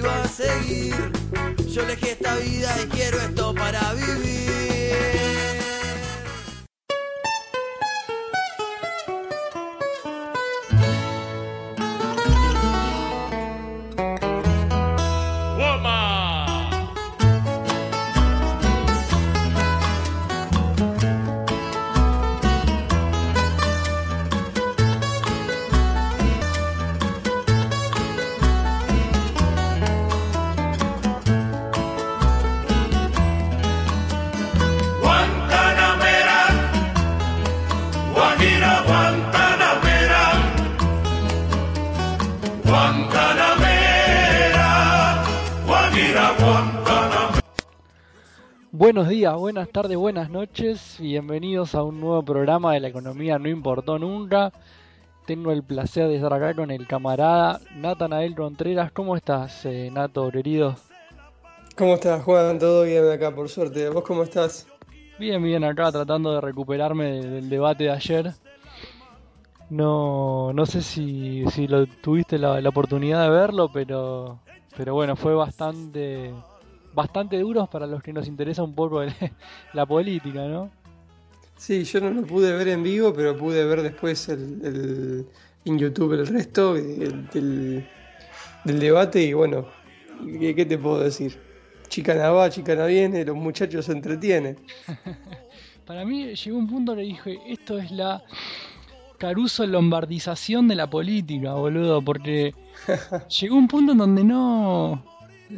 Motiva a seguir. Yo elegí esta vida y quiero esto para vivir Buenos días, buenas tardes, buenas noches. Bienvenidos a un nuevo programa de la economía No Importó Nunca. Tengo el placer de estar acá con el camarada Natanael Contreras. ¿Cómo estás, eh, Nato, querido? ¿Cómo estás, Juan? ¿Todo bien acá, por suerte? ¿Vos cómo estás? Bien, bien, acá tratando de recuperarme de- del debate de ayer. No, no sé si, si lo tuviste la, la oportunidad de verlo, pero, pero bueno, fue bastante, bastante duro para los que nos interesa un poco el- la política, ¿no? Sí, yo no lo pude ver en vivo, pero pude ver después el, el- en YouTube el resto del, del- del debate y bueno, ¿qué, qué te puedo decir? Chicana va, chicana viene, los muchachos se entretienen. Para mí llegó un punto que dije, esto es la Caruso lombardización de la política, boludo, porque llegó un punto en donde no...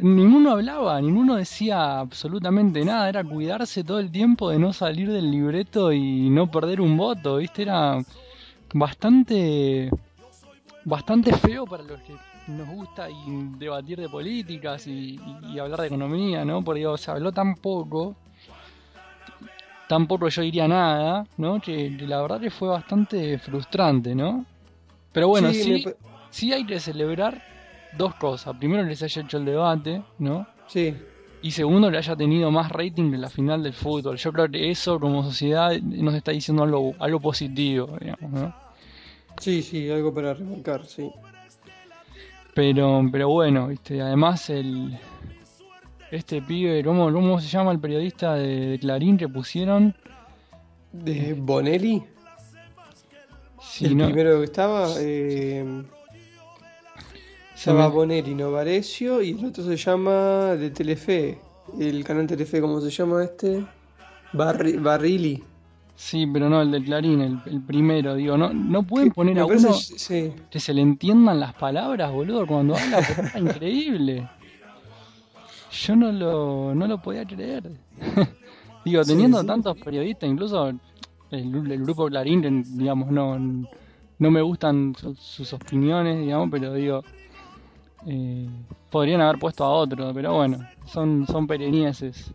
Ninguno hablaba, ninguno decía absolutamente nada, era cuidarse todo el tiempo de no salir del libreto y no perder un voto, ¿viste? Era bastante bastante feo para los que nos gusta y debatir de políticas y, y- y hablar de economía, ¿no? Porque digo, se habló tan poco tampoco yo diría nada, ¿no? Que, que la verdad que fue bastante frustrante, ¿no? Pero bueno, Sí, sí, me pa- sí hay que celebrar dos cosas. Primero que se haya hecho el debate, ¿no? Sí, Y segundo que haya tenido más rating que la final del fútbol. Yo creo que eso como sociedad nos está diciendo algo, algo positivo, digamos, ¿no? sí, sí, algo para remarcar, sí. Pero, pero bueno, viste, además el este pibe, ¿cómo, cómo se llama el periodista de, de Clarín que pusieron? De Bonelli, Sí, el no- primero que estaba, eh, se me- Bonelli Novarecio y el otro se llama de Telefe, el canal Telefe, ¿cómo se llama este? Barri- Barrili. Sí, pero no, el de Clarín, el, el primero, digo, no, no pueden poner a uno sí. que se le entiendan las palabras, boludo, cuando habla, está increíble. Yo no lo, no lo podía creer. digo, teniendo sí. tantos periodistas, incluso el, el grupo Clarín, digamos, no, no me gustan su- sus opiniones, digamos, pero digo, eh, podrían haber puesto a otro, pero bueno, son, son perenieses.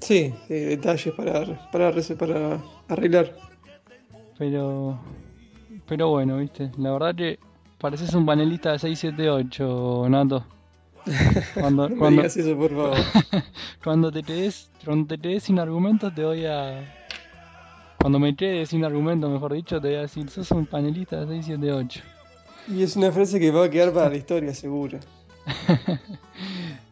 Sí, sí, detalles para, para, arreglar. Pero, pero bueno, viste, la verdad que pareces un panelista de 678, Nato. Cuando, No cuando, digas eso, por favor. cuando te quedes, cuando te quedes sin argumentos te voy a... Cuando me quede sin argumentos, mejor dicho, te voy a decir, sos un panelista de 678. Y es una frase que va a quedar para la historia, seguro.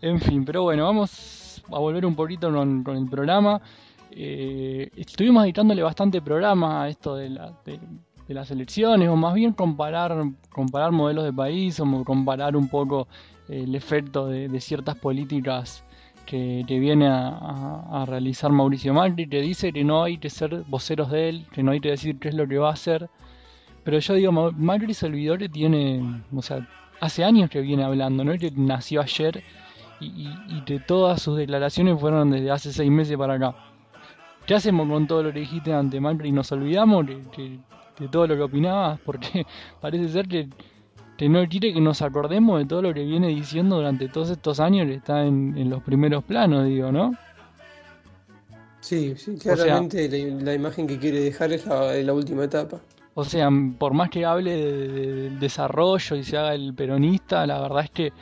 En fin, pero bueno, vamos a volver un poquito con, el programa. Eh, estuvimos dedicándole bastante programa a esto de la, de, las elecciones, o más bien comparar, comparar modelos de país, o comparar un poco el efecto de, ciertas políticas que, que viene a, a- a realizar Mauricio Macri, que dice que no hay que ser voceros de él, que no hay que decir qué es lo que va a hacer. Pero yo digo, Ma- Macri se olvidó que tiene, o sea, hace años que viene hablando, no es que nació ayer y, y- y que todas sus declaraciones fueron desde hace seis meses para acá. ¿Qué hacemos con todo lo que dijiste ante Macri? ¿Nos olvidamos de, de- de todo lo que opinabas? Porque parece ser que, que no quiere que nos acordemos de todo lo que viene diciendo durante todos estos años que está en, en los primeros planos, digo, ¿no? Sí, sí, sea- claramente la, la imagen que quiere dejar es la, de la última etapa. O sea, por más que hable de- de- del desarrollo y se haga el peronista, la verdad es que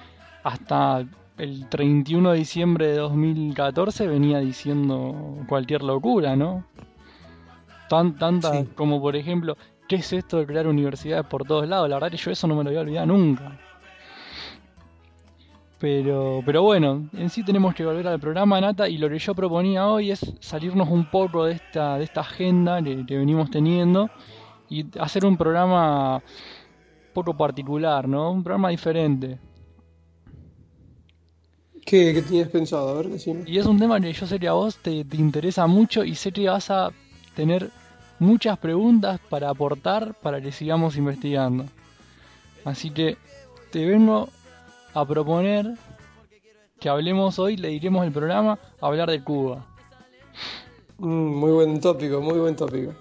hasta el 31 de diciembre de 2014 venía diciendo cualquier locura, ¿no? Tan, tanta Sí. como por ejemplo, ¿qué es esto de crear universidades por todos lados? La verdad que yo eso no me lo voy a olvidar nunca. Pero, pero bueno, en sí tenemos que volver al programa, Nata, y lo que yo proponía hoy es salirnos un poco de esta, de esta agenda que, que venimos teniendo y hacer un programa poco particular, ¿no? Un programa diferente. ¿Qué, qué tenías pensado? A ver, decime. Y es un tema que yo sé que a vos te, te interesa mucho y sé que vas a tener muchas preguntas para aportar para que sigamos investigando. Así que te vengo a proponer que hablemos hoy, le diremos el programa, hablar de Cuba. Mm, muy buen tópico, muy buen tópico.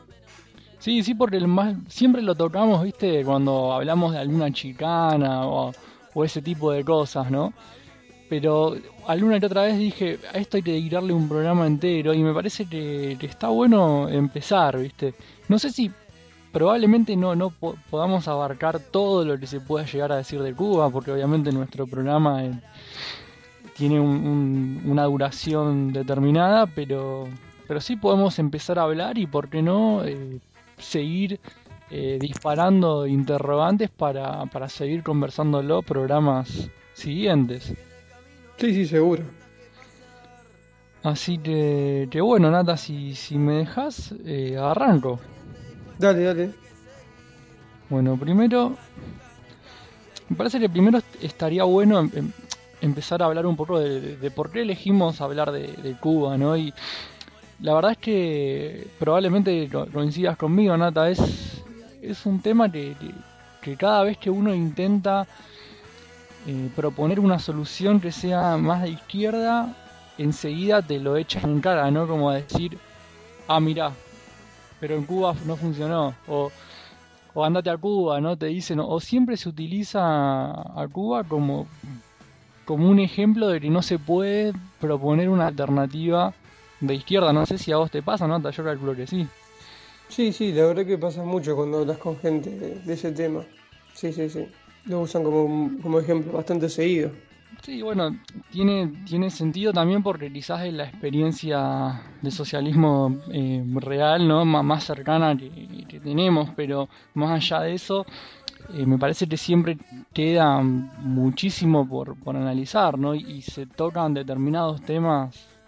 Sí, sí, porque el más, siempre lo tocamos, viste, cuando hablamos de alguna chicana o, ese tipo de cosas, ¿no? Pero alguna que otra vez dije, a esto hay que dedicarle un programa entero y me parece que, está bueno empezar, viste. No sé si probablemente no, no po- podamos abarcar todo lo que se pueda llegar a decir de Cuba, porque obviamente nuestro programa eh, tiene un- un- una duración determinada, pero, pero sí podemos empezar a hablar y, ¿por qué no?, eh, seguir eh, disparando interrogantes para, para seguir conversando los programas siguientes. Sí, sí, seguro. Así que, que bueno, Nata, si, si me dejas, eh, arranco. Dale, dale. Bueno, primero, me parece que primero estaría bueno em- em- empezar a hablar un poco de por qué elegimos hablar de, de Cuba, ¿no? Y la verdad es que probablemente co- coincidas conmigo, Nata, es, es un tema que, que- cada vez que uno intenta eh, proponer una solución que sea más de izquierda, enseguida te lo echan en cara, ¿no? Como decir, ah, mirá, pero en Cuba no funcionó, o o andate a Cuba, ¿no? Te dicen, o siempre se utiliza a Cuba como, como un ejemplo de que no se puede proponer una alternativa de izquierda. No sé si a vos te pasa, ¿no? Yo calculo que sí. Sí, sí, la verdad que pasa mucho cuando hablas con gente de, de ese tema. Sí, sí, sí. Lo usan como, como ejemplo bastante seguido. Sí, bueno, tiene, tiene sentido también porque quizás es la experiencia de socialismo eh, real, ¿no? Má- más cercana que, que tenemos, pero más allá de eso, eh, me parece que siempre queda muchísimo por, por analizar, ¿no? Y, y se tocan determinados temas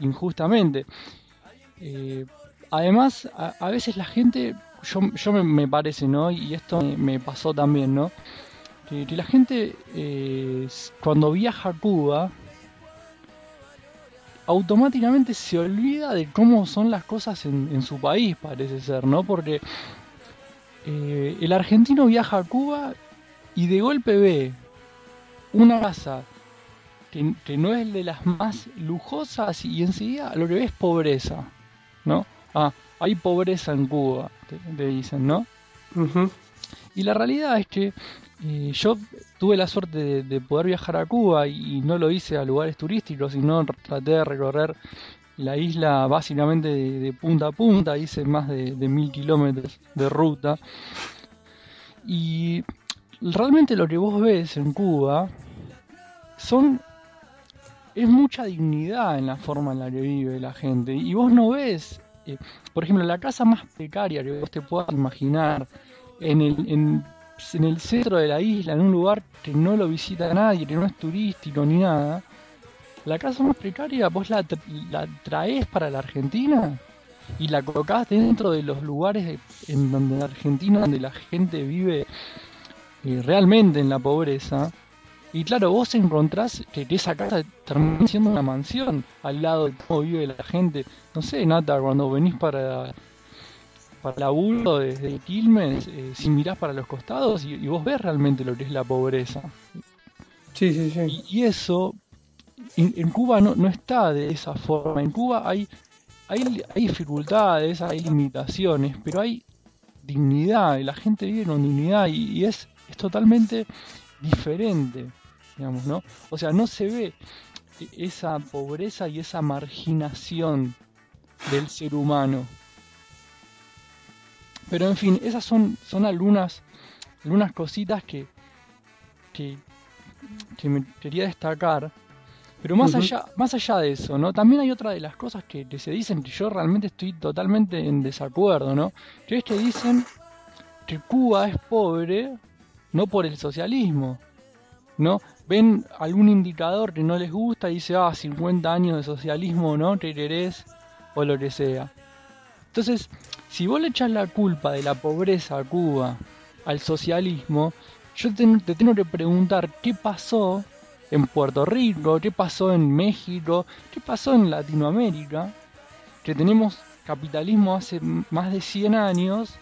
injustamente. Eh, además, a, a veces la gente, yo, me, parece, ¿no? Y esto me, pasó también, ¿no? Que, la gente eh, cuando viaja a Cuba automáticamente se olvida de cómo son las cosas en, en su país, parece ser, ¿no? Porque eh, el argentino viaja a Cuba y de golpe ve una casa que, que no es de las más lujosas y enseguida lo que ve es pobreza, ¿no? Ah, hay pobreza en Cuba, te, te dicen, ¿no? Y la realidad es que eh, yo tuve la suerte de, de poder viajar a Cuba y, y no lo hice a lugares turísticos, sino traté de recorrer la isla básicamente de, de punta a punta, hice más de, de mil kilómetros de ruta. Y realmente lo que vos ves en Cuba son es mucha dignidad en la forma en la que vive la gente. Y vos no ves, eh, por ejemplo, la casa más precaria que vos te puedas imaginar en el, en, el centro de la isla, en un lugar que no lo visita nadie, que no es turístico ni nada. La casa más precaria, vos la, la traes para la Argentina y la colocás dentro de los lugares en donde en Argentina, donde la gente vive eh, realmente en la pobreza. Y claro, vos encontrás que esa casa termina siendo una mansión al lado de cómo vive la gente. No sé, Nata, cuando venís para, para laburo desde Quilmes, eh, si mirás para los costados y, y vos ves realmente lo que es la pobreza. Sí, sí, sí. Y, y eso, en, en Cuba no, no está de esa forma. En Cuba hay, hay, hay dificultades, hay limitaciones, pero hay dignidad, y la gente vive con dignidad y, y es, es totalmente diferente, digamos, ¿no? O sea, no se ve esa pobreza y esa marginación del ser humano. Pero en fin, esas son, son algunas, algunas cositas que, que, que me quería destacar. Pero más allá, más allá de eso, ¿no? También hay otra de las cosas que, que se dicen que yo realmente estoy totalmente en desacuerdo, ¿no? Que es que dicen que Cuba es pobre no por el socialismo, ¿no? Ven algún indicador que no les gusta y dice, ah, 50 años de socialismo, ¿no? ¿Qué querés? O lo que sea. Entonces, si vos le echas la culpa de la pobreza a Cuba al socialismo, yo te, te tengo que preguntar qué pasó en Puerto Rico, qué pasó en México, qué pasó en Latinoamérica, que tenemos capitalismo hace más de 100 años,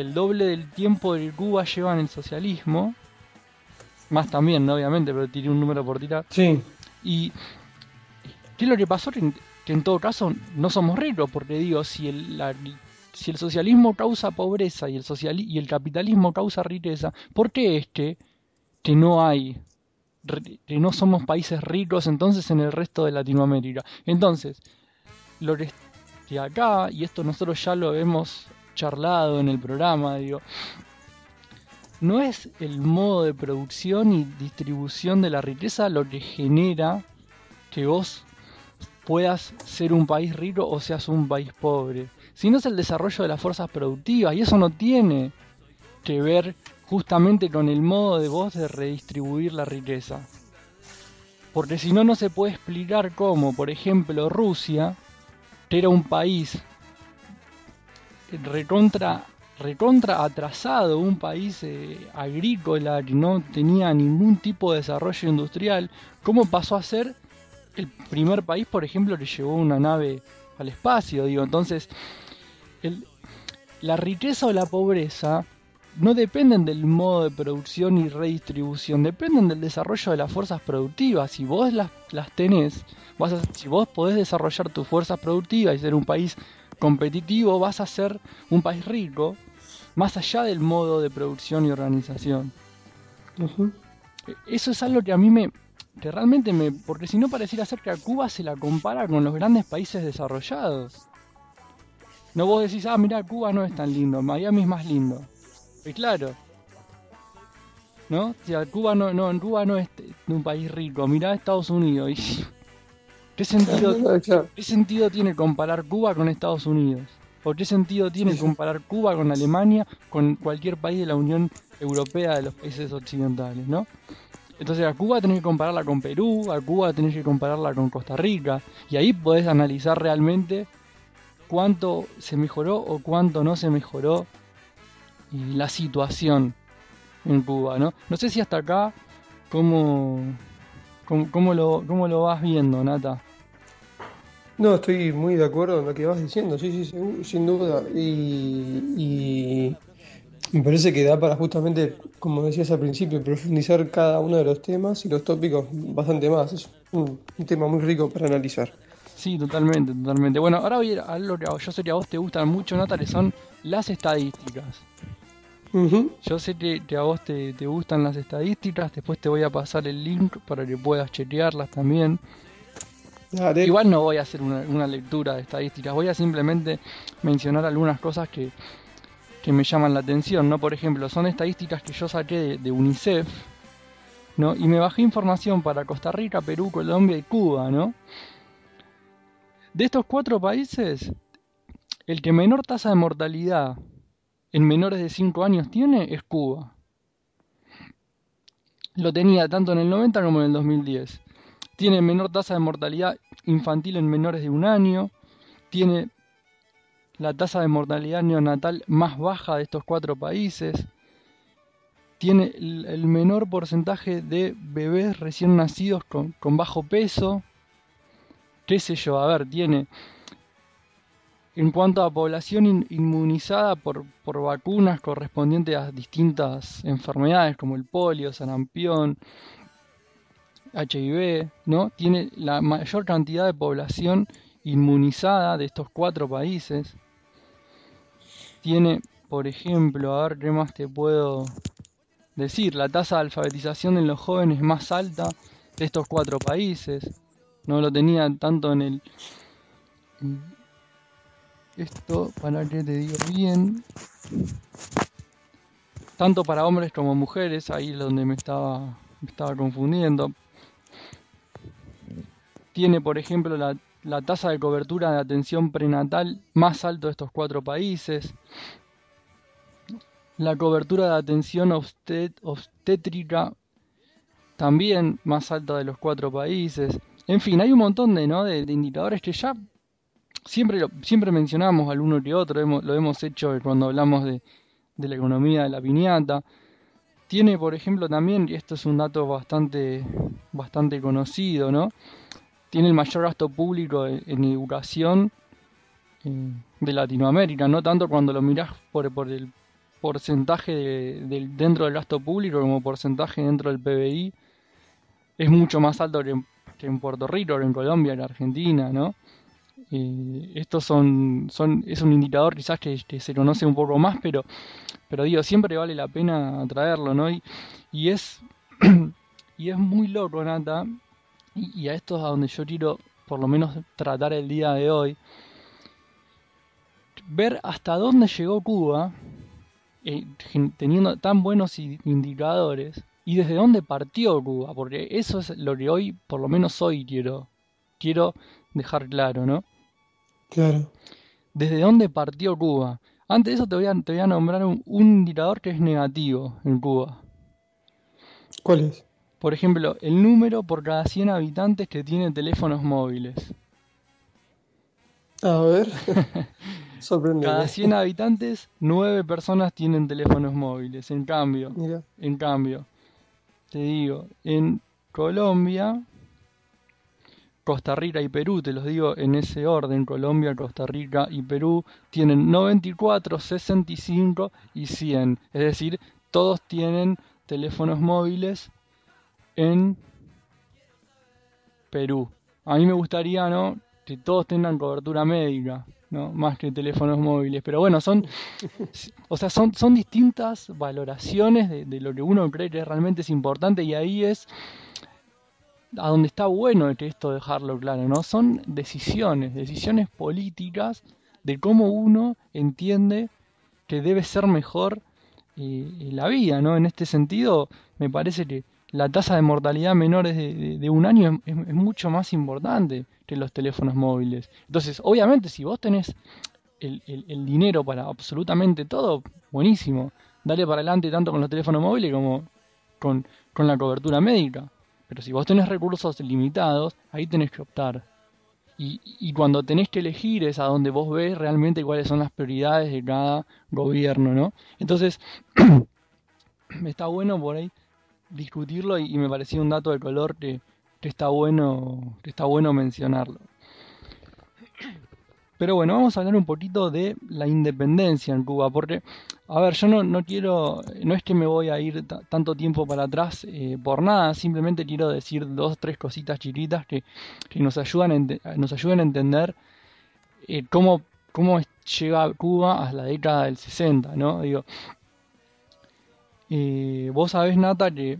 el doble del tiempo que Cuba lleva en el socialismo, más también, ¿no? obviamente, pero tiré un número por tirar. Sí, Y ¿qué es lo que pasó? Que en, que en todo caso no somos ricos, porque digo, si el, la- si el socialismo causa pobreza y el, sociali- y el capitalismo causa riqueza, ¿por qué es que, que no hay, que no somos países ricos entonces en el resto de Latinoamérica? Entonces, lo que, acá, y esto nosotros ya lo hemos charlado en el programa, digo, no es el modo de producción y distribución de la riqueza lo que genera que vos puedas ser un país rico o seas un país pobre, sino es el desarrollo de las fuerzas productivas y eso no tiene que ver justamente con el modo de vos de redistribuir la riqueza. Porque si no, no se puede explicar cómo, por ejemplo, Rusia, que era un país recontra, recontra atrasado, un país eh, agrícola que no tenía ningún tipo de desarrollo industrial, cómo pasó a ser el primer país, por ejemplo, que llevó una nave al espacio. Digo, entonces, el- la riqueza o la pobreza no dependen del modo de producción y redistribución, dependen del desarrollo de las fuerzas productivas. Si vos las, las tenés, vas a- si vos podés desarrollar tus fuerzas productivas y ser un país competitivo, vas a ser un país rico, más allá del modo de producción y organización. Eso es algo que a mí me. que realmente me. porque si no pareciera ser que a Cuba se la compara con los grandes países desarrollados. No vos decís, ah, mira, Cuba no es tan lindo, Miami es más lindo. Y claro. ¿No? Si a Cuba no, no, en Cuba no es un país rico, mirá Estados Unidos. Y, ¿Qué sentido, Claro, claro. ¿Qué sentido tiene comparar Cuba con Estados Unidos? ¿O qué sentido tiene comparar Cuba con Alemania, con cualquier país de la Unión Europea de los países occidentales, ¿no? Entonces a Cuba tenés que compararla con Perú, a Cuba tenés que compararla con Costa Rica, y ahí podés analizar realmente cuánto se mejoró o cuánto no se mejoró la situación en Cuba, ¿no? No sé si hasta acá, ¿cómo, cómo, cómo lo, cómo lo vas viendo, Nata? No, estoy muy de acuerdo en lo que vas diciendo, sí, sí, sin duda. Y, y me parece que da para justamente, como decías al principio, profundizar cada uno de los temas y los tópicos bastante más. Es un, un tema muy rico para analizar. Sí, totalmente, totalmente. Bueno, ahora voy a ir a algo que yo sé que a vos te gustan mucho, Nata, que son las estadísticas. Ujú. Yo sé que, que a vos te, te gustan las estadísticas, después te voy a pasar el link para que puedas chequearlas también. Igual no voy a hacer una, lectura de estadísticas, voy a simplemente mencionar algunas cosas que, que me llaman la atención, ¿no? Por ejemplo, son estadísticas que yo saqué de, de UNICEF, ¿no? Y me bajé información para Costa Rica, Perú, Colombia y Cuba, ¿no? De estos cuatro países, el que menor tasa de mortalidad en menores de 5 años tiene es Cuba. Lo tenía tanto en el 90 como en el 2010 tiene menor tasa de mortalidad infantil en menores de un año, tiene la tasa de mortalidad neonatal más baja de estos cuatro países, tiene el, menor porcentaje de bebés recién nacidos con, con bajo peso, qué sé yo, a ver, tiene en cuanto a población in- inmunizada por, por vacunas correspondientes a distintas enfermedades como el polio, sarampión, HIV, ¿no? Tiene la mayor cantidad de población inmunizada de estos cuatro países. Tiene, por ejemplo, a ver qué más te puedo decir, la tasa de alfabetización en los jóvenes más alta de estos cuatro países. No lo tenía tanto en el... Esto, para que te digo bien, tanto para hombres como mujeres, ahí es donde me estaba, me estaba confundiendo. Tiene, por ejemplo, la, la tasa de cobertura de atención prenatal más alto de estos cuatro países. La cobertura de atención obstétrica también más alta de los cuatro países. En fin, hay un montón de, ¿no? de, indicadores que ya siempre, siempre mencionamos al uno que otro, lo hemos hecho cuando hablamos de, de la economía de la piñata. Tiene, por ejemplo, también, y esto es un dato bastante, bastante conocido, ¿no? Tiene el mayor gasto público en, educación eh, de Latinoamérica, no tanto cuando lo mirás por, el porcentaje de- del, dentro del gasto público como porcentaje dentro del PBI, es mucho más alto que en, que en Puerto Rico, que en Colombia, que en Argentina, ¿no? Eh, estos son, son, es un indicador quizás que, que se conoce un poco más, pero, pero digo, siempre vale la pena traerlo, ¿no? Y, y es, y es muy loco, Nata, y, y a esto es a donde yo quiero por lo menos tratar el día de hoy, ver hasta dónde llegó Cuba, eh, teniendo tan buenos indicadores, y desde dónde partió Cuba, porque eso es lo que hoy, por lo menos hoy quiero, quiero dejar claro, ¿no? Claro. ¿Desde dónde partió Cuba? Antes de eso te voy a, te voy a nombrar un, un indicador que es negativo en Cuba. ¿Cuál es? Por ejemplo, el número por cada 100 habitantes que tienen teléfonos móviles. A ver. Cada 100 habitantes, 9 personas tienen teléfonos móviles. En cambio, Mira. en cambio, te digo, en Colombia, Costa Rica y Perú, te los digo en ese orden, Colombia, Costa Rica y Perú tienen 94, 65 y 100. Es decir, todos tienen teléfonos móviles en Perú. A mí me gustaría, ¿no? Que todos tengan cobertura médica, ¿no? Más que teléfonos móviles. Pero bueno, son, o sea, son, son distintas valoraciones de, de lo que uno cree que realmente es importante y ahí es a donde está bueno que esto dejarlo claro, ¿no? Son decisiones, decisiones políticas de cómo uno entiende que debe ser mejor eh, la vida, ¿no? En este sentido, me parece que la tasa de mortalidad menores de, de- un año es, mucho más importante que los teléfonos móviles. Entonces, obviamente, si vos tenés el, el- el dinero para absolutamente todo, buenísimo. Dale para adelante tanto con los teléfonos móviles como con, con la cobertura médica. Pero si vos tenés recursos limitados, ahí tenés que optar. Y, y cuando tenés que elegir es a donde vos ves realmente cuáles son las prioridades de cada gobierno, ¿no? Entonces, está bueno por ahí discutirlo y, me parecía un dato de color que, está bueno que está bueno mencionarlo. Pero bueno, vamos a hablar un poquito de la independencia en Cuba, porque, a ver, yo no, no quiero, no es que me voy a ir ta- tanto tiempo para atrás eh, por nada, simplemente quiero decir dos, tres cositas chiquitas que, que nos ayudan nos ayuden a entender eh, cómo, cómo llega Cuba a la década del 60, ¿no? Digo, eh, vos sabés, Nata, que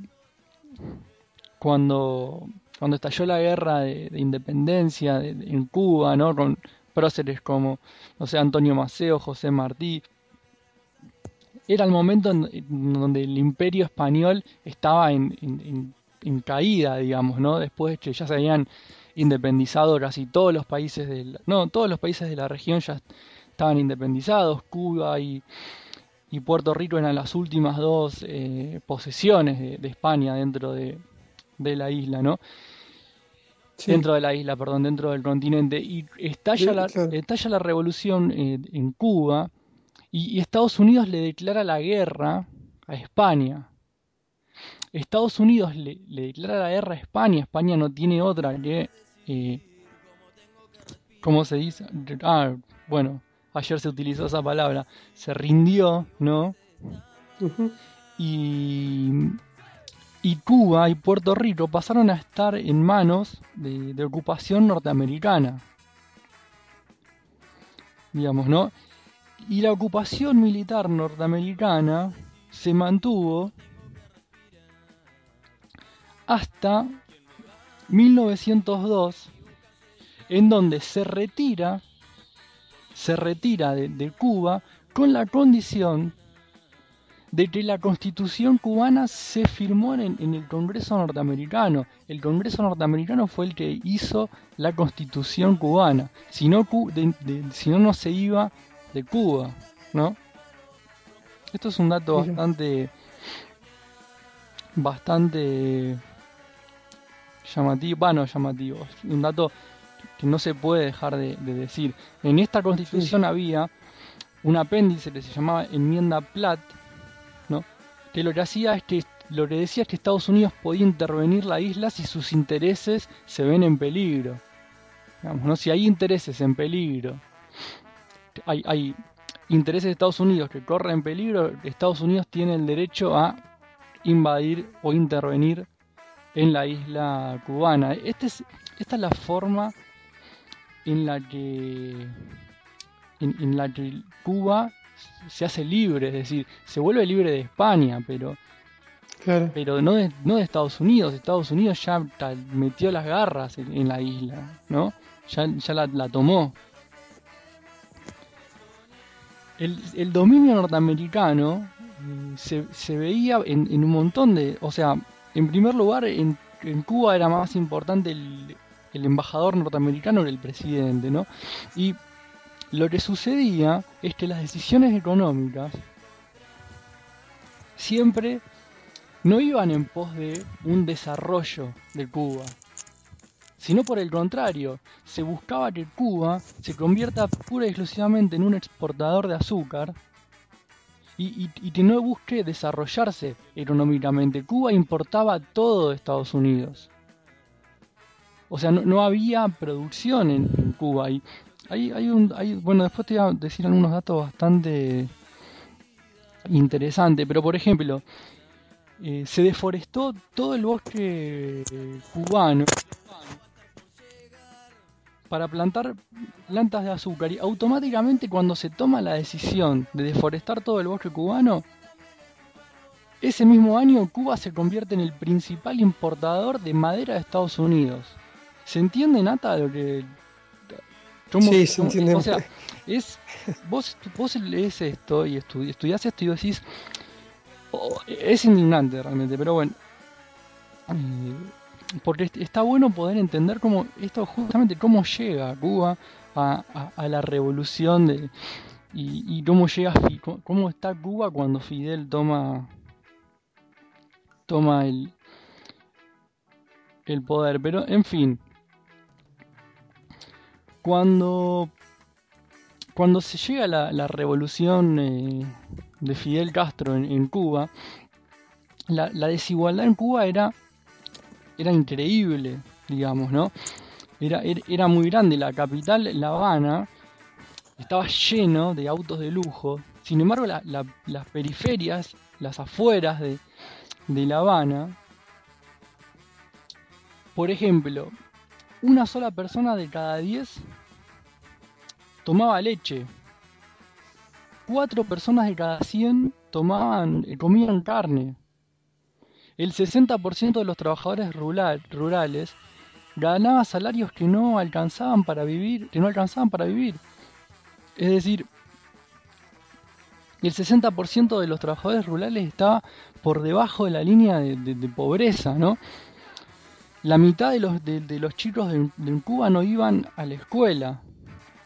cuando, cuando estalló la guerra de, de independencia de- de- en Cuba, ¿no? Con próceres como, no sé, Antonio Maceo, José Martí, era el momento en, donde el imperio español estaba en, caída, digamos, ¿no? Después de que ya se habían independizado casi todos los países de la, no, todos los países de la región ya estaban independizados, Cuba y, y Puerto Rico eran las últimas dos eh, posesiones de, de España dentro de, de la isla, ¿no? Sí. dentro de la isla, perdón, dentro del continente, y estalla Sí, la, claro. estalla la revolución eh, en Cuba, y, y Estados Unidos le declara la guerra a España. Estados Unidos le, le declara la guerra a España, España no tiene otra que, eh, ¿cómo se dice? Ah, bueno, ayer se utilizó esa palabra, se rindió, ¿no? Y, y Cuba y Puerto Rico pasaron a estar en manos de, de ocupación norteamericana. Digamos, ¿no? Y la ocupación militar norteamericana se mantuvo hasta 1902, en donde se retira, se retira de, de Cuba con la condición de que la constitución cubana se firmó en, en el Congreso norteamericano. El Congreso norteamericano fue el que hizo la constitución cubana. Si no, Cu- de- de- si no, no se iba de Cuba, ¿no? Esto es un dato bastante, bastante llamativo, bueno, llamativo, un dato que no se puede dejar de, de decir. En esta constitución había un apéndice que se llamaba enmienda Platt, ¿no? que lo que hacía es que lo que decía es que Estados Unidos podía intervenir la isla si sus intereses se ven en peligro. Digamos, ¿no? Si hay intereses en peligro, hay, hay intereses de Estados Unidos que corren en peligro, Estados Unidos tiene el derecho a invadir o intervenir en la isla cubana. Este es, esta es la forma en la que en, en la que Cuba se hace libre, es decir, se vuelve libre de España, pero Claro. pero no de, no de Estados Unidos. Estados Unidos ya metió las garras en, en la isla, ¿no? Ya, ya la, la tomó. El, el dominio norteamericano mm, se, se veía en, en un montón de... O sea, en primer lugar, en, en Cuba era más importante el, el embajador norteamericano que el presidente, ¿no? Y lo que sucedía es que las decisiones económicas siempre no iban en pos de un desarrollo de Cuba, sino por el contrario, se buscaba que Cuba se convierta pura y exclusivamente en un exportador de azúcar y- y que no busque desarrollarse económicamente. Cuba importaba todo de Estados Unidos. O sea, no, no había producción en, Cuba. Y hay, hay un, hay, bueno, después te voy a decir algunos datos bastante interesantes, pero por ejemplo, eh, se deforestó todo el bosque cubano para plantar plantas de azúcar y automáticamente cuando se toma la decisión de deforestar todo el bosque cubano, ese mismo año Cuba se convierte en el principal importador de madera de Estados Unidos. ¿Se entiende, Nata, lo que... cómo- Sí, se entiende. O sea, es, vos, vos lees esto y estu- estudiás esto y decís, Oh, es indignante realmente, pero bueno. Eh, porque est- está bueno poder entender cómo esto justamente cómo llega Cuba a, a- a la revolución de y, y cómo llega cómo está Cuba cuando Fidel toma toma el el poder, pero en fin. Cuando cuando se llega la, la revolución eh, de Fidel Castro en, en Cuba, la, la desigualdad en Cuba era, era increíble, digamos, ¿no? Era, era, muy grande. La capital, La Habana, estaba lleno de autos de lujo. Sin embargo, la- las periferias, las afueras de, de La Habana, por ejemplo, una sola persona de cada diez tomaba leche. Cuatro personas de cada 100 tomaban, eh, comían carne. El 60% de los trabajadores rural- rurales ganaba salarios que no alcanzaban para vivir, que no alcanzaban para vivir. Es decir, el 60% de los trabajadores rurales estaba por debajo de la línea de- de pobreza, ¿no? La mitad de los, de, los chicos de, Cuba no iban a la escuela.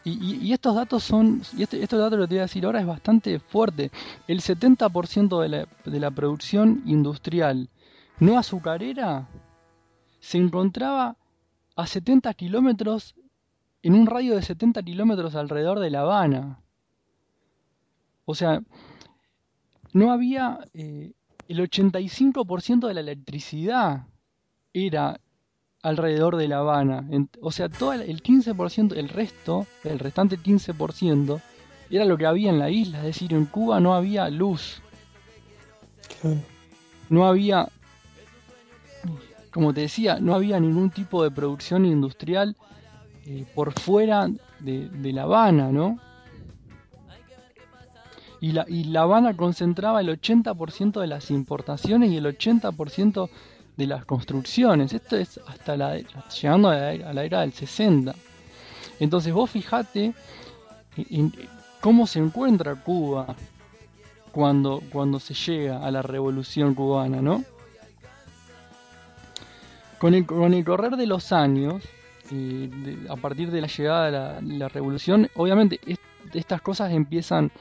Y, y- estos datos son, y este, estos datos lo te voy a decir ahora es bastante fuerte. El 70% de la, de la producción industrial no azucarera se encontraba a 70 kilómetros, en un radio de 70 kilómetros alrededor de La Habana. O sea, no había eh, el 85% de la electricidad era alrededor de La Habana. O sea, todo el- el 15%, el resto, el restante 15%, era lo que había en la isla. Es decir, en Cuba no había luz, no había, como te decía, no había ningún tipo de producción industrial eh, por fuera de, de La Habana, ¿no? Y la, y La Habana concentraba el 80% de las importaciones y el 80% de las construcciones. Esto es hasta la, llegando a la, era del 60. Entonces vos fijate cómo se encuentra Cuba cuando, cuando se llega a la revolución cubana, ¿no? Con el, con el correr de los años, a partir de la llegada de la, revolución, obviamente est- estas cosas empiezan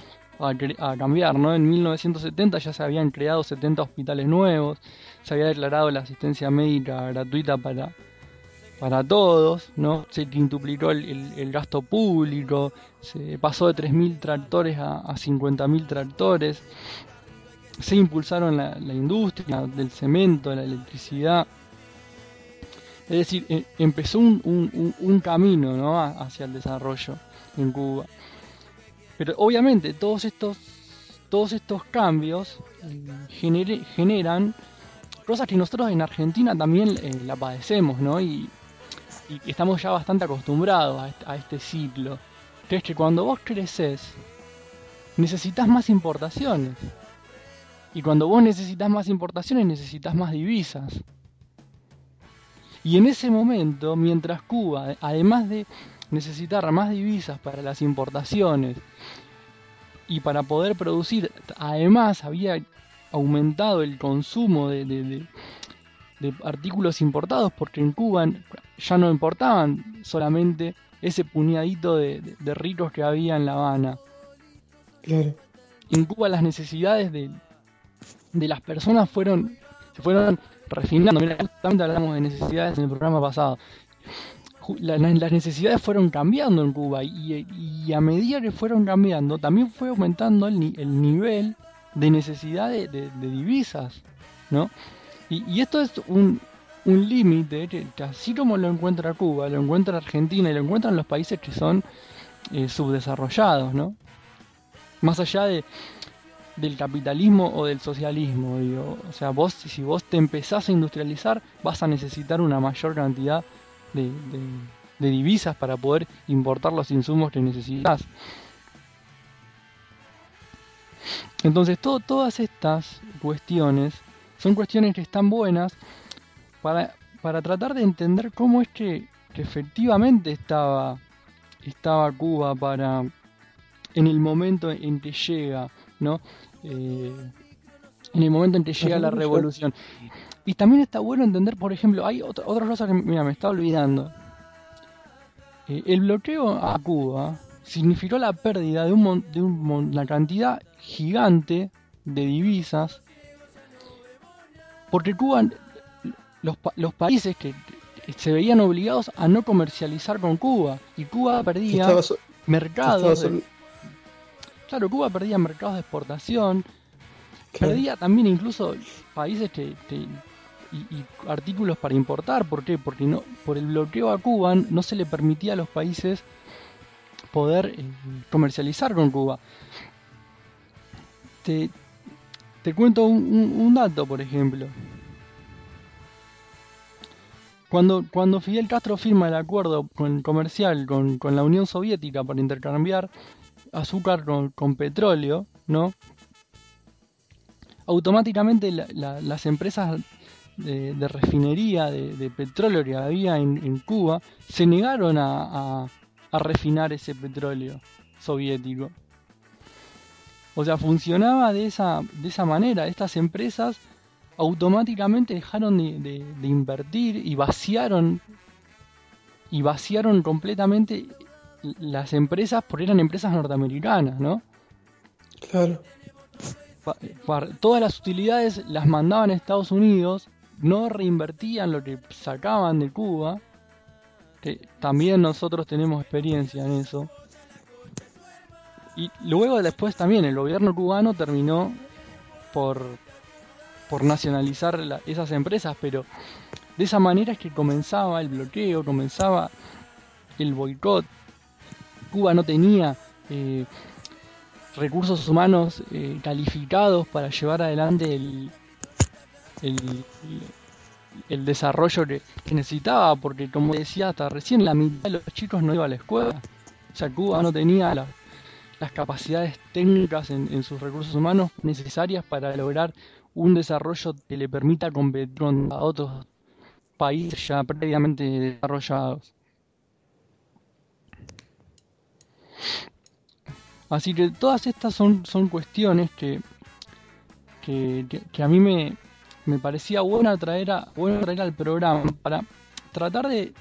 a, a cambiar, ¿no? En 1970 ya se habían creado 70 hospitales nuevos, se había declarado la asistencia médica gratuita para, para todos, ¿no? Se quintuplicó el, el- gasto público, se pasó de 3.000 tractores a, a 50.000 tractores, se impulsaron la, industria del cemento, la electricidad. Es decir, e- empezó un, un- un- camino ¿no? hacia el desarrollo en Cuba. Pero obviamente todos estos, todos estos cambios eh, generan cosas que nosotros en Argentina también eh, la padecemos, ¿no? Y, y estamos ya bastante acostumbrados a este, a este ciclo. Que es que cuando vos creces, necesitas más importaciones. Y cuando vos necesitas más importaciones, necesitas más divisas. Y en ese momento, mientras Cuba, además de necesitar más divisas para las importaciones y para poder producir, además había aumentado el consumo de, de- de- de artículos importados, porque en Cuba ya no importaban solamente ese puñadito de, de- de ricos que había en La Habana. Claro. En Cuba las necesidades de, de las personas fueron se fueron refinando. Mira, justamente hablamos de necesidades en el programa pasado. La- la- las necesidades fueron cambiando en Cuba y, y a medida que fueron cambiando también fue aumentando el, el nivel de necesidad de, divisas, ¿no? Y, esto es un, un límite que, que así como lo encuentra Cuba, lo encuentra Argentina y lo encuentran los países que son eh, subdesarrollados, ¿no? Más allá de, del capitalismo o del socialismo, digo. O sea, vos, si vos te empezás a industrializar, vas a necesitar una mayor cantidad de, de- de divisas para poder importar los insumos que necesitas. Entonces, to- todas estas cuestiones son cuestiones que están buenas para, para tratar de entender cómo es que, que efectivamente estaba, estaba Cuba para en el momento en que llega, ¿no? Eh, en el momento en que llega la revolución. Y también está bueno entender, por ejemplo, hay otra, otra cosa que mira, me está olvidando. Eh, el bloqueo a Cuba significó la pérdida de, un, de un una cantidad gigante de divisas, porque Cuba, los, los países que, que se veían obligados a no comercializar con Cuba, y Cuba perdía mercados. de- Claro, Cuba perdía mercados de exportación, perdía también incluso países que, que- y, artículos para importar. ¿Por qué? Porque no, por el bloqueo a Cuba no se le permitía a los países poder eh, comercializar con Cuba. Te, te cuento un, dato, por ejemplo. Cuando, cuando Fidel Castro firma el acuerdo con, comercial con, con la Unión Soviética para intercambiar azúcar con, con petróleo, ¿no? Automáticamente la- la- las empresas de, de refinería de, de petróleo que había en, en Cuba se negaron a, a- a refinar ese petróleo soviético. O sea, funcionaba de esa, de esa manera. Estas empresas automáticamente dejaron de, de- invertir y vaciaron y vaciaron completamente las empresas porque eran empresas norteamericanas, ¿no? Claro. Pa- todas las utilidades las mandaban a Estados Unidos, no reinvertían lo que sacaban de Cuba que también nosotros tenemos experiencia en eso. Y luego después también el gobierno cubano terminó por, por nacionalizar esas empresas, pero de esa manera es que comenzaba el bloqueo, comenzaba el boicot. Cuba no tenía eh, recursos humanos eh, calificados para llevar adelante el, el, desarrollo que, necesitaba, porque como decía hasta recién, la mitad de los chicos no iba a la escuela. O sea, Cuba no tenía la- las capacidades técnicas en, sus recursos humanos necesarias para lograr un desarrollo que le permita competir con otros países ya previamente desarrollados. Así que todas estas son, son cuestiones que, que- que a mí me, me parecía buena traer, a, bueno traer al programa para tratar de,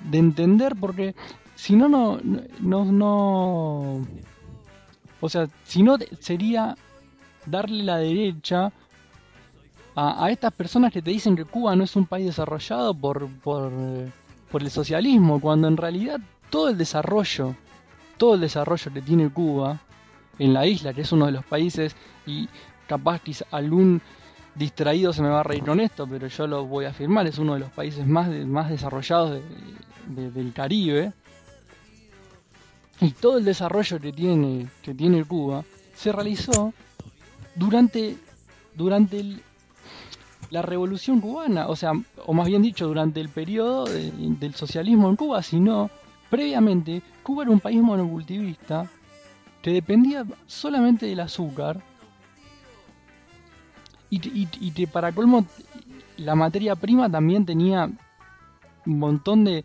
de entender porque si no, no, no, no, o sea, si no sería darle la derecha a, a estas personas que te dicen que Cuba no es un país desarrollado por, por, por el socialismo, cuando en realidad todo el desarrollo, todo el desarrollo que tiene Cuba en la isla, que es uno de los países, y capaz que algún distraído se me va a reír con esto, pero yo lo voy a afirmar, es uno de los países más, de- más desarrollados de- de- del Caribe. Y todo el desarrollo que tiene, que tiene Cuba se realizó durante, durante la revolución cubana, o sea, o más bien dicho, durante el periodo de- del socialismo en Cuba, sino previamente Cuba era un país monocultivista que dependía solamente del azúcar y, y- y que para colmo la materia prima también tenía un montón de,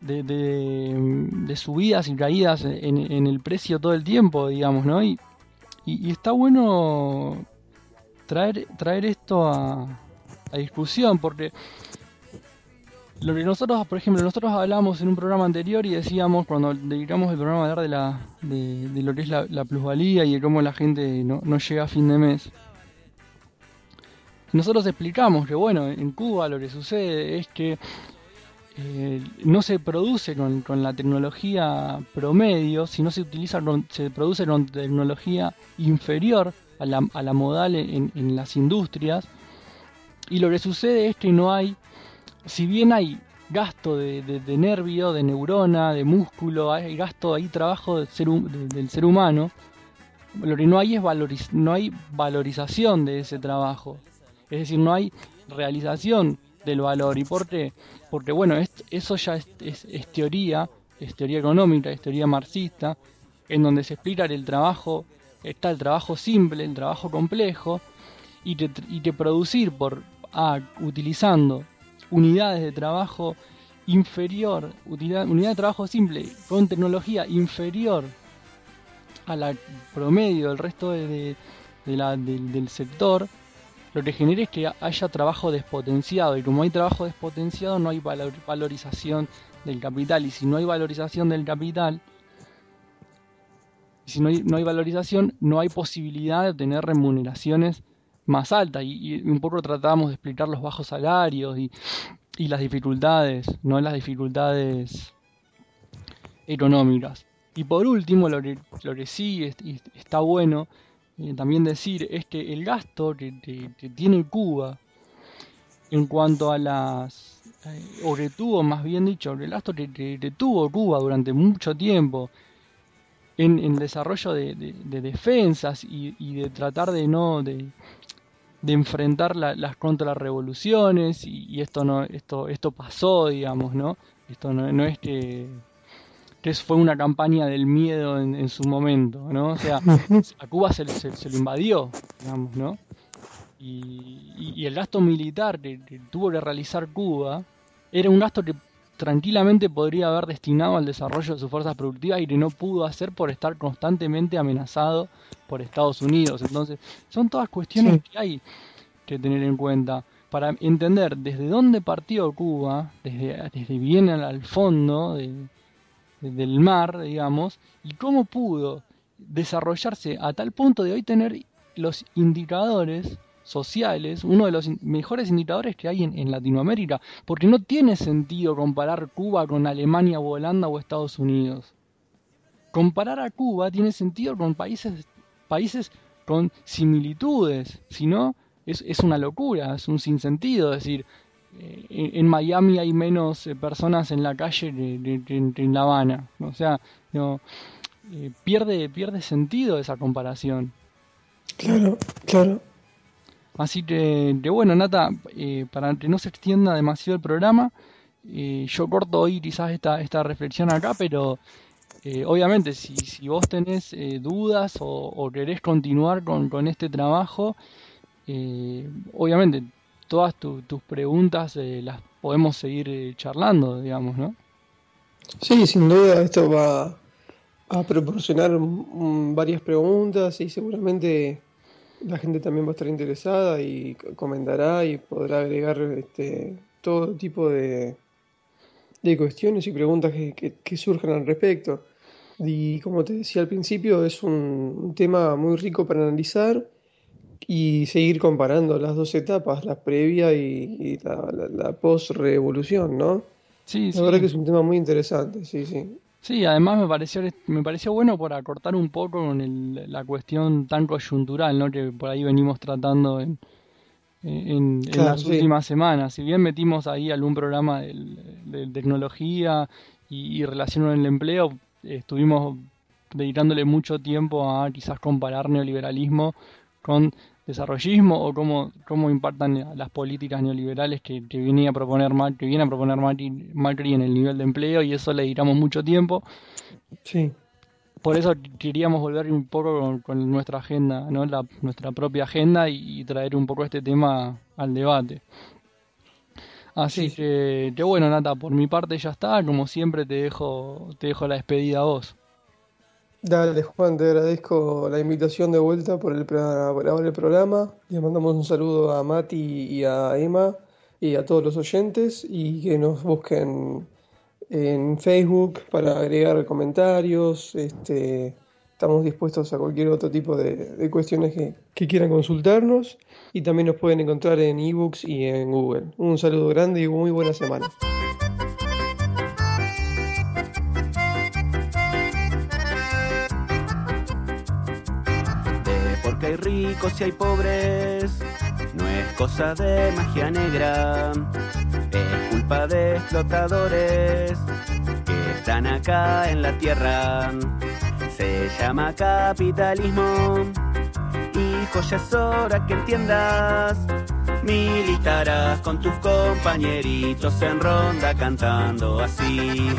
de, de- subidas y caídas en, el precio todo el tiempo, digamos, ¿no? Y, y- está bueno traer, traer esto a, discusión, porque lo que nosotros, por ejemplo, nosotros hablamos en un programa anterior y decíamos, cuando dedicamos el programa a hablar de, la, de, lo que es la, la plusvalía y de cómo la gente no, no llega a fin de mes, nosotros explicamos que, bueno, en Cuba lo que sucede es que eh, no se produce con, la tecnología promedio, sino se utiliza se produce con tecnología inferior a la, a la modal en, las industrias. Y lo que sucede es que no hay, si bien hay gasto de, nervio, de neurona, de músculo, hay gasto, hay trabajo del ser, del ser humano, lo que no hay es valoriz- no hay valorización de ese trabajo. Es decir, no hay realización del valor. ¿Y por qué? Porque bueno, es- eso ya es, teoría, es teoría económica, es teoría marxista, en donde se explica que el trabajo, está el trabajo simple, el trabajo complejo, y que, producir por ah, utilizando unidades de trabajo inferior, utilidad, unidad de trabajo simple con tecnología inferior a la promedio del resto del sector, lo que genera es que haya trabajo despotenciado y como hay trabajo despotenciado no hay valor- valorización del capital y si no hay valorización del capital si no hay, no hay valorización no hay posibilidad de obtener remuneraciones más altas. Y, un poco tratamos de explicar los bajos salarios y, las dificultades no las dificultades económicas. Y por último lo que, lo que sí es- está bueno eh, también decir es que el gasto que, tiene Cuba en cuanto a las eh, o que tuvo más bien dicho el gasto que, que- tuvo Cuba durante mucho tiempo en, en desarrollo de, de- de defensas y, de tratar de no de, enfrentar la- las contrarrevoluciones y, y esto no esto esto pasó digamos no esto no, no es que que fue una campaña del miedo en, en su momento, ¿no? O sea, a Cuba se, se- se lo invadió, digamos, ¿no? Y, y- y el gasto militar que, que tuvo que realizar Cuba era un gasto que tranquilamente podría haber destinado al desarrollo de sus fuerzas productivas y que no pudo hacer por estar constantemente amenazado por Estados Unidos. Entonces, son todas cuestiones Sí. que hay que tener en cuenta para entender desde dónde partió Cuba, desde, desde bien al, al fondo de- del mar, digamos, y cómo pudo desarrollarse a tal punto de hoy tener los indicadores sociales, uno de los mejores indicadores que hay en, Latinoamérica, porque no tiene sentido comparar Cuba con Alemania o Holanda o Estados Unidos. Comparar a Cuba tiene sentido con países, países con similitudes, si no, es, es una locura, es un sinsentido, decir, en, en Miami hay menos eh, personas en la calle que, en La Habana, o sea, no, eh, pierde, pierde sentido esa comparación. Claro, claro. Así que, que bueno, Nata, eh, para que no se extienda demasiado el programa, eh, yo corto hoy quizás esta, esta reflexión acá, pero eh, obviamente si, si vos tenés eh, dudas o, o querés continuar con, con este trabajo, eh, obviamente todas tu- tus preguntas eh, las podemos seguir eh, charlando, digamos, ¿no? Sí, sin duda esto va a proporcionar varias preguntas y seguramente la gente también va a estar interesada y comentará y podrá agregar este, todo tipo de, de cuestiones y preguntas que, que- surjan al respecto. Y como te decía al principio, es un tema muy rico para analizar y seguir comparando las dos etapas, la previa y, y la, la, la post-revolución, ¿no? Sí, La verdad que sí. es un tema muy interesante, sí, sí. Sí, además me pareció, me pareció bueno por acortar un poco con el- la cuestión tan coyuntural, ¿no? Que por ahí venimos tratando en, en, las sí. últimas semanas. Si bien metimos ahí algún programa de, tecnología y, y relación con el empleo, estuvimos dedicándole mucho tiempo a quizás comparar neoliberalismo con desarrollismo o cómo, cómo impactan las políticas neoliberales que, que venía a proponer Macri, que viene a proponer Macri, Macri en el nivel de empleo y eso le dedicamos mucho tiempo. Sí, Por eso queríamos volver un poco con, con nuestra agenda, ¿no? La- nuestra propia agenda y, y traer un poco este tema al debate. Así Sí. que, que bueno, Nata, por mi parte ya está. Como siempre te dejo, te dejo la despedida a vos. Dale Juan, te agradezco la invitación de vuelta por el, grabar el programa. Le mandamos un saludo a Mati y a Emma y a todos los oyentes y que nos busquen en Facebook para agregar comentarios. Este, estamos dispuestos a cualquier otro tipo de, de cuestiones que, que quieran consultarnos y también nos pueden encontrar en ebooks y en Google. Un saludo grande y muy buena semana. Ricos y hay pobres. No es cosa de magia negra, es culpa de explotadores que están acá en la tierra. Se llama capitalismo, hijo, ya es hora que entiendas. Militarás con tus compañeritos en ronda cantando así.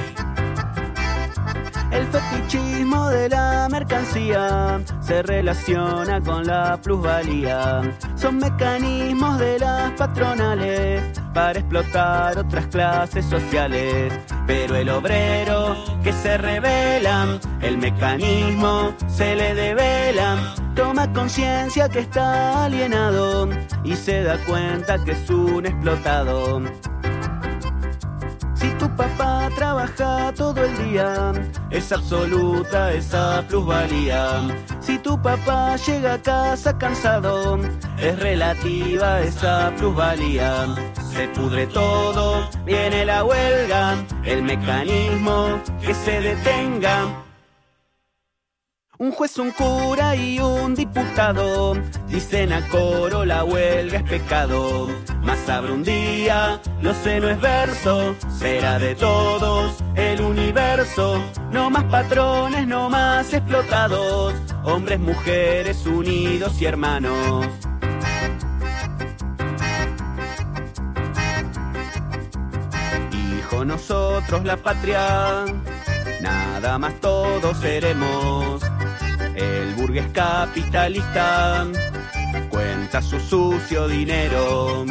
El fetichismo de la mercancía se relaciona con la plusvalía. Son mecanismos de las patronales para explotar otras clases sociales. Pero el obrero que se revela, el mecanismo se le devela. Toma conciencia que está alienado y se da cuenta que es un explotado. Si tu papá trabaja todo el día, es absoluta esa plusvalía. Si tu papá llega a casa cansado, es relativa esa plusvalía. Se pudre todo, viene la huelga, el mecanismo que se detenga. Un juez, un cura y un diputado dicen a coro la huelga es pecado. Más abre un día, lo sé no es verso, será de todos el universo. No más patrones, no más explotados, hombres, mujeres unidos y hermanos. Hijo, nosotros la patria, nada más todos seremos. El burgués capitalista cuenta su sucio dinero.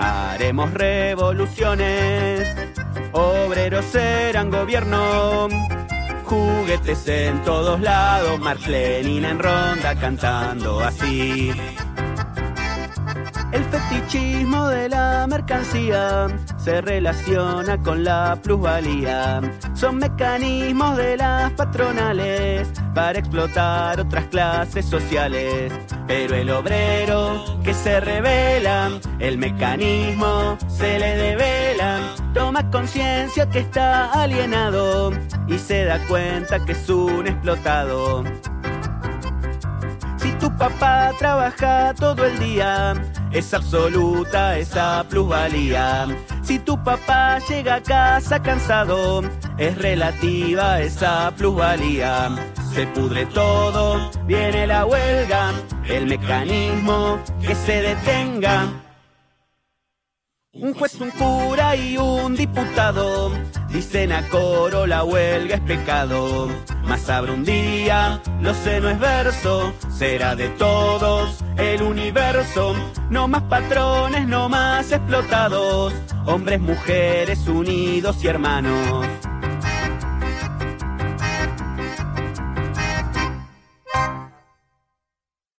Haremos revoluciones, obreros serán gobierno. Juguetes en todos lados, Marx Lenin en ronda cantando así. El fetichismo de la mercancía se relaciona con la plusvalía. Son mecanismos de las patronales para explotar otras clases sociales. Pero el obrero que se revela, el mecanismo se le devela. Toma conciencia que está alienado y se da cuenta que es un explotado. Si tu papá trabaja todo el día, es absoluta esa plusvalía. Si tu papá llega a casa cansado, es relativa esa plusvalía. Se pudre todo, viene la huelga, el mecanismo que se detenga. Un juez, un cura y un diputado dicen a coro la huelga es pecado. Mas habrá un día, lo sé, no es verso, será de todos el universo. No más patrones, no más explotados, hombres, mujeres unidos y hermanos.